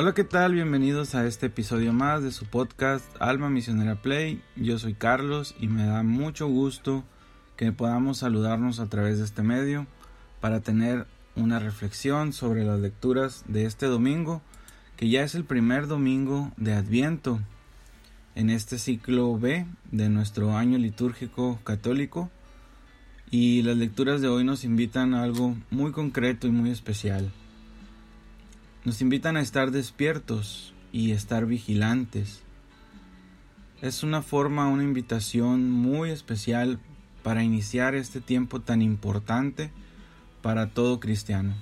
Hola, ¿qué tal? Bienvenidos a este episodio más de su podcast Alma Misionera Play. Yo soy Carlos y me da mucho gusto que podamos saludarnos a través de este medio para tener una reflexión sobre las lecturas de este domingo, que ya es el primer domingo de Adviento en este ciclo B de nuestro año litúrgico católico. Y las lecturas de hoy nos invitan a algo muy concreto y muy especial. Nos invitan a estar despiertos y estar vigilantes. Es una forma, una invitación muy especial para iniciar este tiempo tan importante para todo cristiano.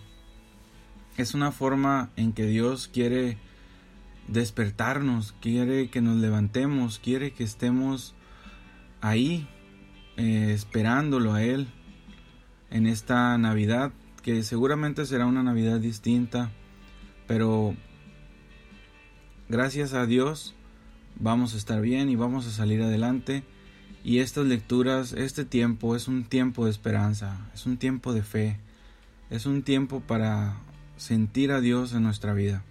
Es una forma en que Dios quiere despertarnos, quiere que nos levantemos, quiere que estemos ahí eh, esperándolo a Él en esta Navidad, que seguramente será una Navidad distinta, pero gracias a Dios vamos a estar bien y vamos a salir adelante. Y estas lecturas, este tiempo es un tiempo de esperanza, es un tiempo de fe, es un tiempo para sentir a Dios en nuestra vida.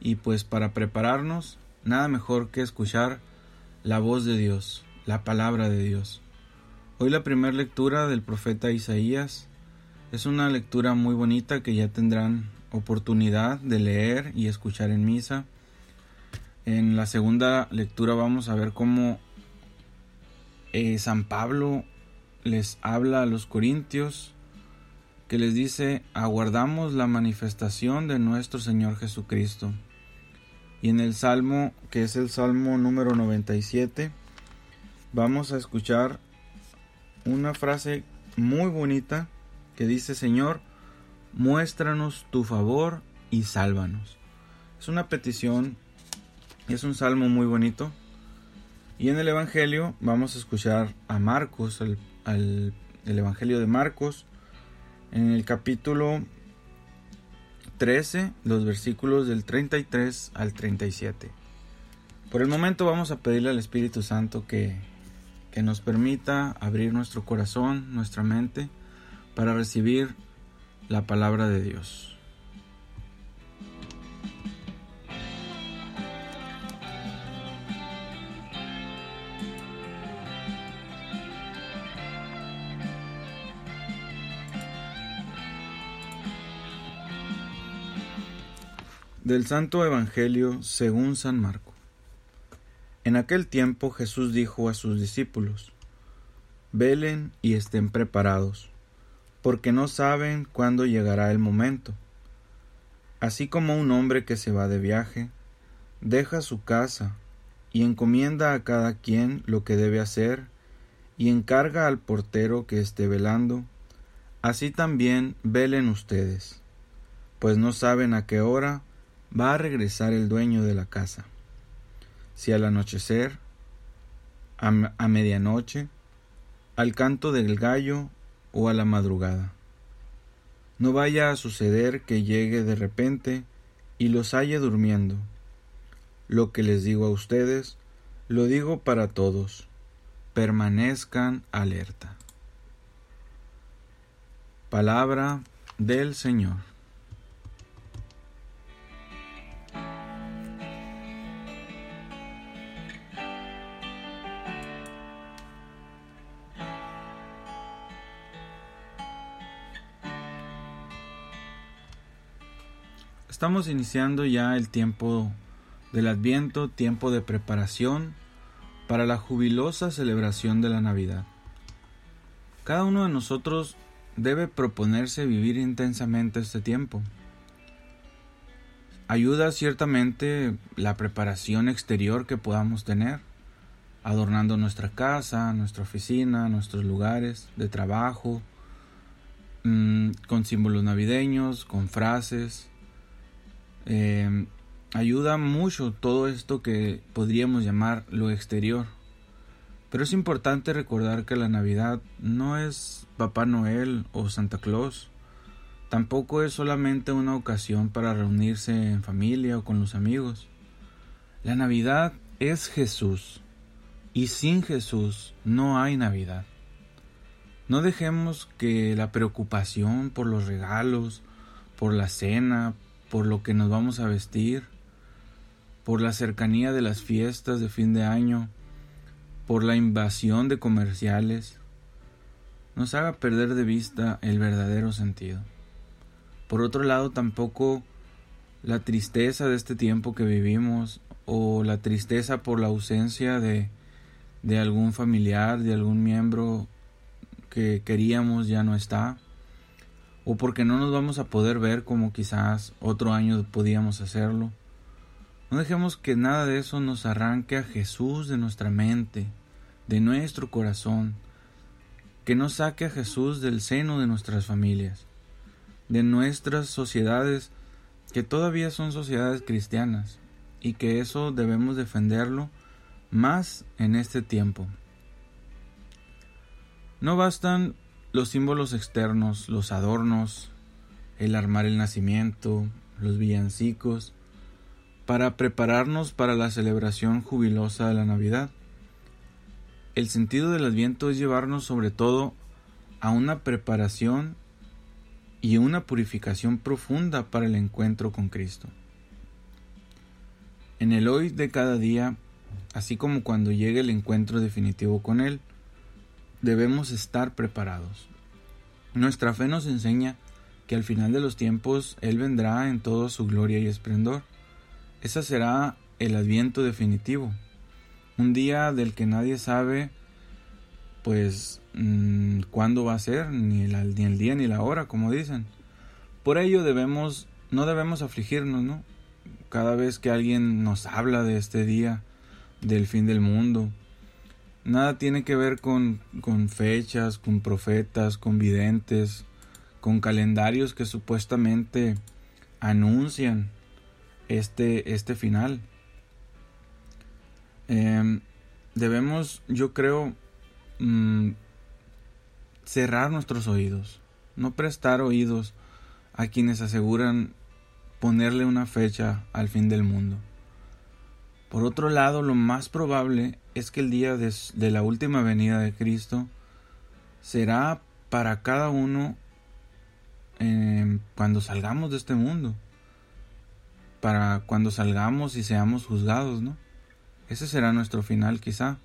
Y pues para prepararnos, nada mejor que escuchar la voz de Dios, la palabra de Dios. Hoy la primera lectura del profeta Isaías es una lectura muy bonita que ya tendrán oportunidad de leer y escuchar en misa. En la segunda lectura vamos a ver cómo eh, San Pablo les habla a los corintios que les dice aguardamos la manifestación de nuestro Señor Jesucristo. Y en el Salmo, que es el Salmo número 97, vamos a escuchar una frase muy bonita que dice Señor, muéstranos tu favor y sálvanos. Es una petición, es un salmo muy bonito. Y en el Evangelio vamos a escuchar a Marcos, el, el Evangelio de Marcos, en el capítulo 13, los versículos del 33 al 37. Por el momento vamos a pedirle al Espíritu Santo que, que nos permita abrir nuestro corazón, nuestra mente, para recibir la palabra de Dios. Del Santo Evangelio según San Marco. En aquel tiempo Jesús dijo a sus discípulos, Velen y estén preparados, porque no saben cuándo llegará el momento. Así como un hombre que se va de viaje, deja su casa y encomienda a cada quien lo que debe hacer y encarga al portero que esté velando, así también velen ustedes, pues no saben a qué hora va a regresar el dueño de la casa. Si al anochecer, a, a, medianoche, al canto del gallo o a la madrugada. No vaya a suceder que llegue de repente y los halle durmiendo. Lo que les digo a ustedes, lo digo para todos. Permanezcan alerta. Palabra del Señor. Estamos iniciando ya el tiempo del Adviento, tiempo de preparación para la jubilosa celebración de la Navidad. Cada uno de nosotros debe proponerse vivir intensamente este tiempo. ayuda ciertamente la preparación exterior que podamos tener, adornando nuestra casa, nuestra oficina, nuestros lugares de trabajo, mm, con símbolos navideños, con frases. Eh, ayuda mucho todo esto que podríamos llamar lo exterior. Pero es importante recordar que la Navidad no es Papá Noel o Santa Claus. Tampoco es solamente una ocasión para reunirse en familia o con los amigos. La Navidad es Jesús. Y sin Jesús no hay Navidad. No dejemos que la preocupación por los regalos, por la cena, por lo que nos vamos a vestir, por la cercanía de las fiestas de fin de año, por la invasión de comerciales, nos haga perder de vista el verdadero sentido. Por otro lado, tampoco la tristeza de este tiempo que vivimos o la tristeza por la ausencia de, de algún familiar, de algún miembro que queríamos ya no está, o porque no nos vamos a poder ver como quizás otro año podíamos hacerlo no dejemos que nada de eso nos arranque a Jesús de nuestra mente, de nuestro corazón, que nos saque a Jesús del seno de nuestras familias, de nuestras sociedades, que todavía son sociedades cristianas, y que eso debemos defenderlo más en este tiempo. No bastan los símbolos externos, los adornos, el armar el nacimiento, los villancicos, para prepararnos para la celebración jubilosa de la Navidad. El sentido del Adviento es llevarnos sobre todo a una preparación y una purificación profunda para el encuentro con Cristo. En el hoy de cada día, así como cuando llegue el encuentro definitivo con Él, debemos estar preparados. Nuestra fe nos enseña que al final de los tiempos Él vendrá en toda su gloria y esplendor ese será el adviento definitivo. Un día del que nadie sabe, pues, mm, cuándo va a ser, ni el, ni el día ni la hora, como dicen. Por ello debemos, no debemos afligirnos, ¿no? Cada vez que alguien nos habla de este día, del fin del mundo, nada tiene que ver con, con fechas, con profetas, con videntes, con calendarios que supuestamente anuncian este, este final. Em, debemos, yo creo, mm, cerrar nuestros oídos, no prestar oídos a quienes aseguran ponerle una fecha al fin del mundo. Por otro lado, lo más probable es que el día de, la última venida de Cristo será para cada uno em, cuando salgamos de este mundo para cuando salgamos y seamos juzgados, ¿no? Ese será nuestro final quizá.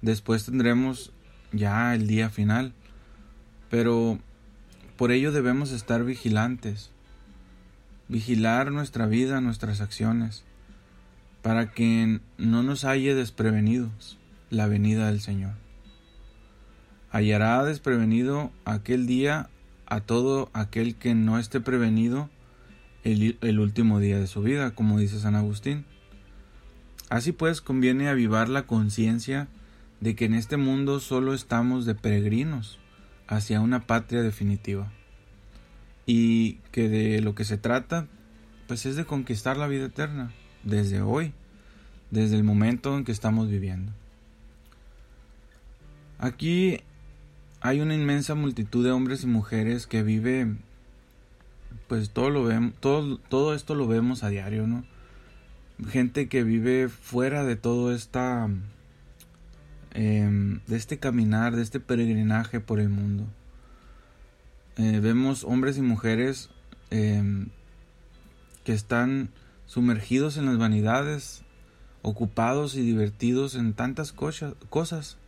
Después tendremos ya el día final. Pero por ello debemos estar vigilantes. Vigilar nuestra vida, nuestras acciones, para que no nos halle desprevenidos la venida del Señor. Hallará desprevenido aquel día a todo aquel que no esté prevenido el, último día de su vida, como dice San Agustín. Así pues, conviene avivar la conciencia de que en este mundo solo estamos de peregrinos hacia una patria definitiva y que de lo que se trata pues es de conquistar la vida eterna desde hoy, desde el momento en que estamos viviendo. Aquí hay una inmensa multitud de hombres y mujeres que vive pues todo lo vemos, todo, esto lo vemos a diario, ¿no? Gente que vive fuera de todo esta, em, de este caminar, de este peregrinaje por el mundo. Eh, vemos hombres y mujeres em, que están sumergidos en las vanidades, ocupados y divertidos en tantas cosas,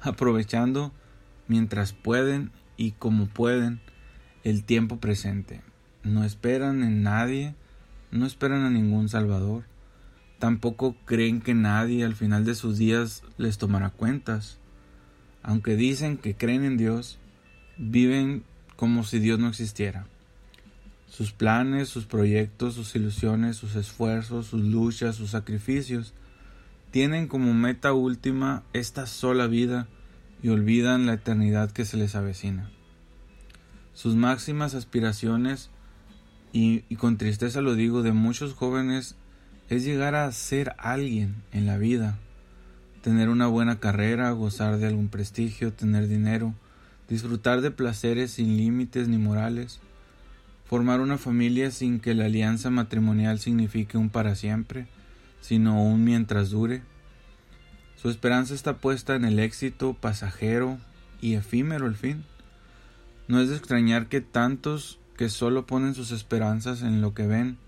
aprovechando mientras pueden y como pueden el tiempo presente no esperan en nadie, no esperan a ningún Salvador, tampoco creen que nadie al final de sus días les tomará cuentas. Aunque dicen que creen en Dios, viven como si Dios no existiera. Sus planes, sus proyectos, sus ilusiones, sus esfuerzos, sus luchas, sus sacrificios, tienen como meta última esta sola vida y olvidan la eternidad que se les avecina. Sus máximas aspiraciones, y, y, con tristeza lo digo, de muchos jóvenes es llegar a ser alguien en la vida, tener una buena carrera, gozar de algún prestigio, tener dinero, disfrutar de placeres sin límites ni morales, formar una familia sin que la alianza matrimonial signifique un para siempre, sino un mientras dure. Su esperanza está puesta en el éxito pasajero y efímero al fin. No es de extrañar que tantos que solo ponen sus esperanzas en lo que ven,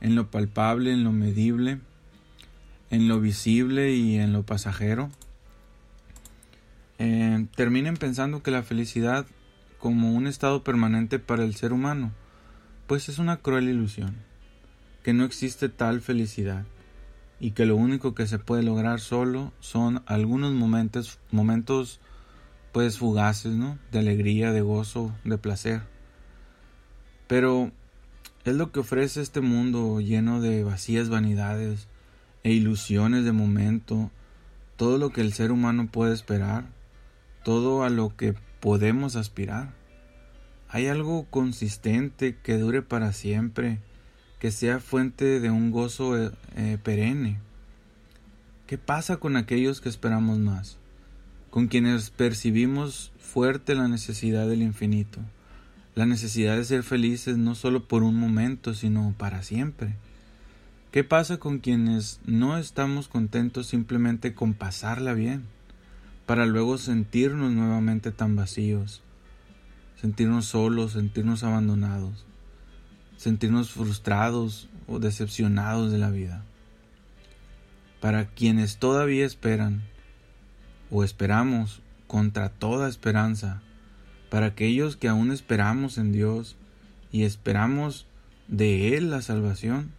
en lo palpable, en lo medible, en lo visible y en lo pasajero, eh, terminen pensando que la felicidad como un estado permanente para el ser humano pues es una cruel ilusión, que no existe tal felicidad y que lo único que se puede lograr solo son algunos momentos, momentos pues fugaces, ¿no? De alegría, de gozo, de placer. Pero es lo que ofrece este mundo lleno de vacías vanidades e ilusiones de momento, todo lo que el ser humano puede esperar, todo a lo que podemos aspirar. ¿Hay algo consistente que dure para siempre, que sea fuente de un gozo eh, eh, perenne? ¿Qué pasa con aquellos que esperamos más? Con quienes percibimos fuerte la necesidad del infinito, la necesidad de ser felices no solo por un momento, sino para siempre. ¿Qué pasa con quienes no estamos contentos simplemente con pasarla bien, para luego sentirnos nuevamente tan vacíos? Sentirnos solos, sentirnos abandonados, sentirnos frustrados o decepcionados de la vida. Para quienes todavía esperan o esperamos contra toda esperanza, para aquellos que aún esperamos en Dios y esperamos de Él la salvación,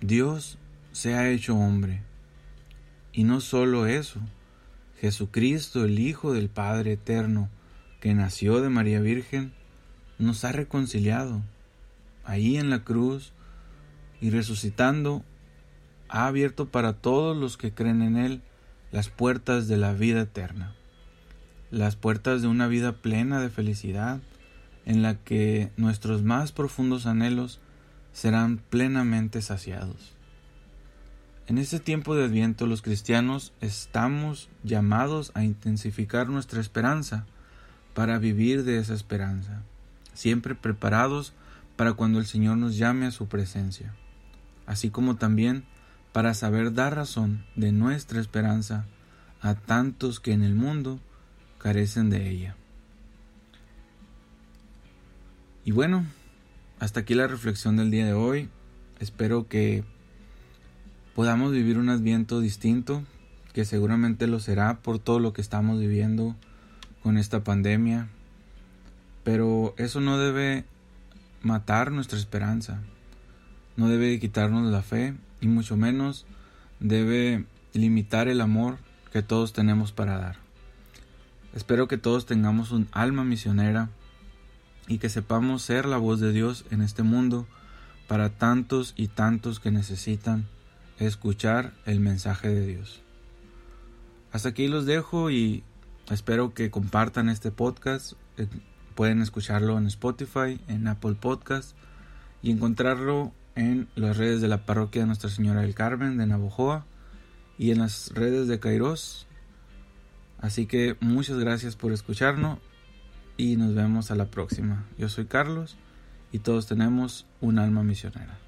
Dios se ha hecho hombre. Y no solo eso, Jesucristo, el Hijo del Padre Eterno, que nació de María Virgen, nos ha reconciliado ahí en la cruz y resucitando ha abierto para todos los que creen en Él las puertas de la vida eterna, las puertas de una vida plena de felicidad en la que nuestros más profundos anhelos serán plenamente saciados. En este tiempo de Adviento los cristianos estamos llamados a intensificar nuestra esperanza, para vivir de esa esperanza, siempre preparados para cuando el Señor nos llame a su presencia, así como también para saber dar razón de nuestra esperanza a tantos que en el mundo carecen de ella. Y bueno, hasta aquí la reflexión del día de hoy. Espero que podamos vivir un adviento distinto, que seguramente lo será por todo lo que estamos viviendo con esta pandemia, pero eso no debe matar nuestra esperanza, no debe quitarnos la fe y mucho menos debe limitar el amor que todos tenemos para dar. Espero que todos tengamos un alma misionera y que sepamos ser la voz de Dios en este mundo para tantos y tantos que necesitan escuchar el mensaje de Dios. Hasta aquí los dejo y Espero que compartan este podcast. Eh, pueden escucharlo en Spotify, en Apple Podcast y encontrarlo en las redes de la parroquia de Nuestra Señora del Carmen de Navojoa y en las redes de Kairos. Así que muchas gracias por escucharnos y nos vemos a la próxima. Yo soy Carlos y todos tenemos un alma misionera.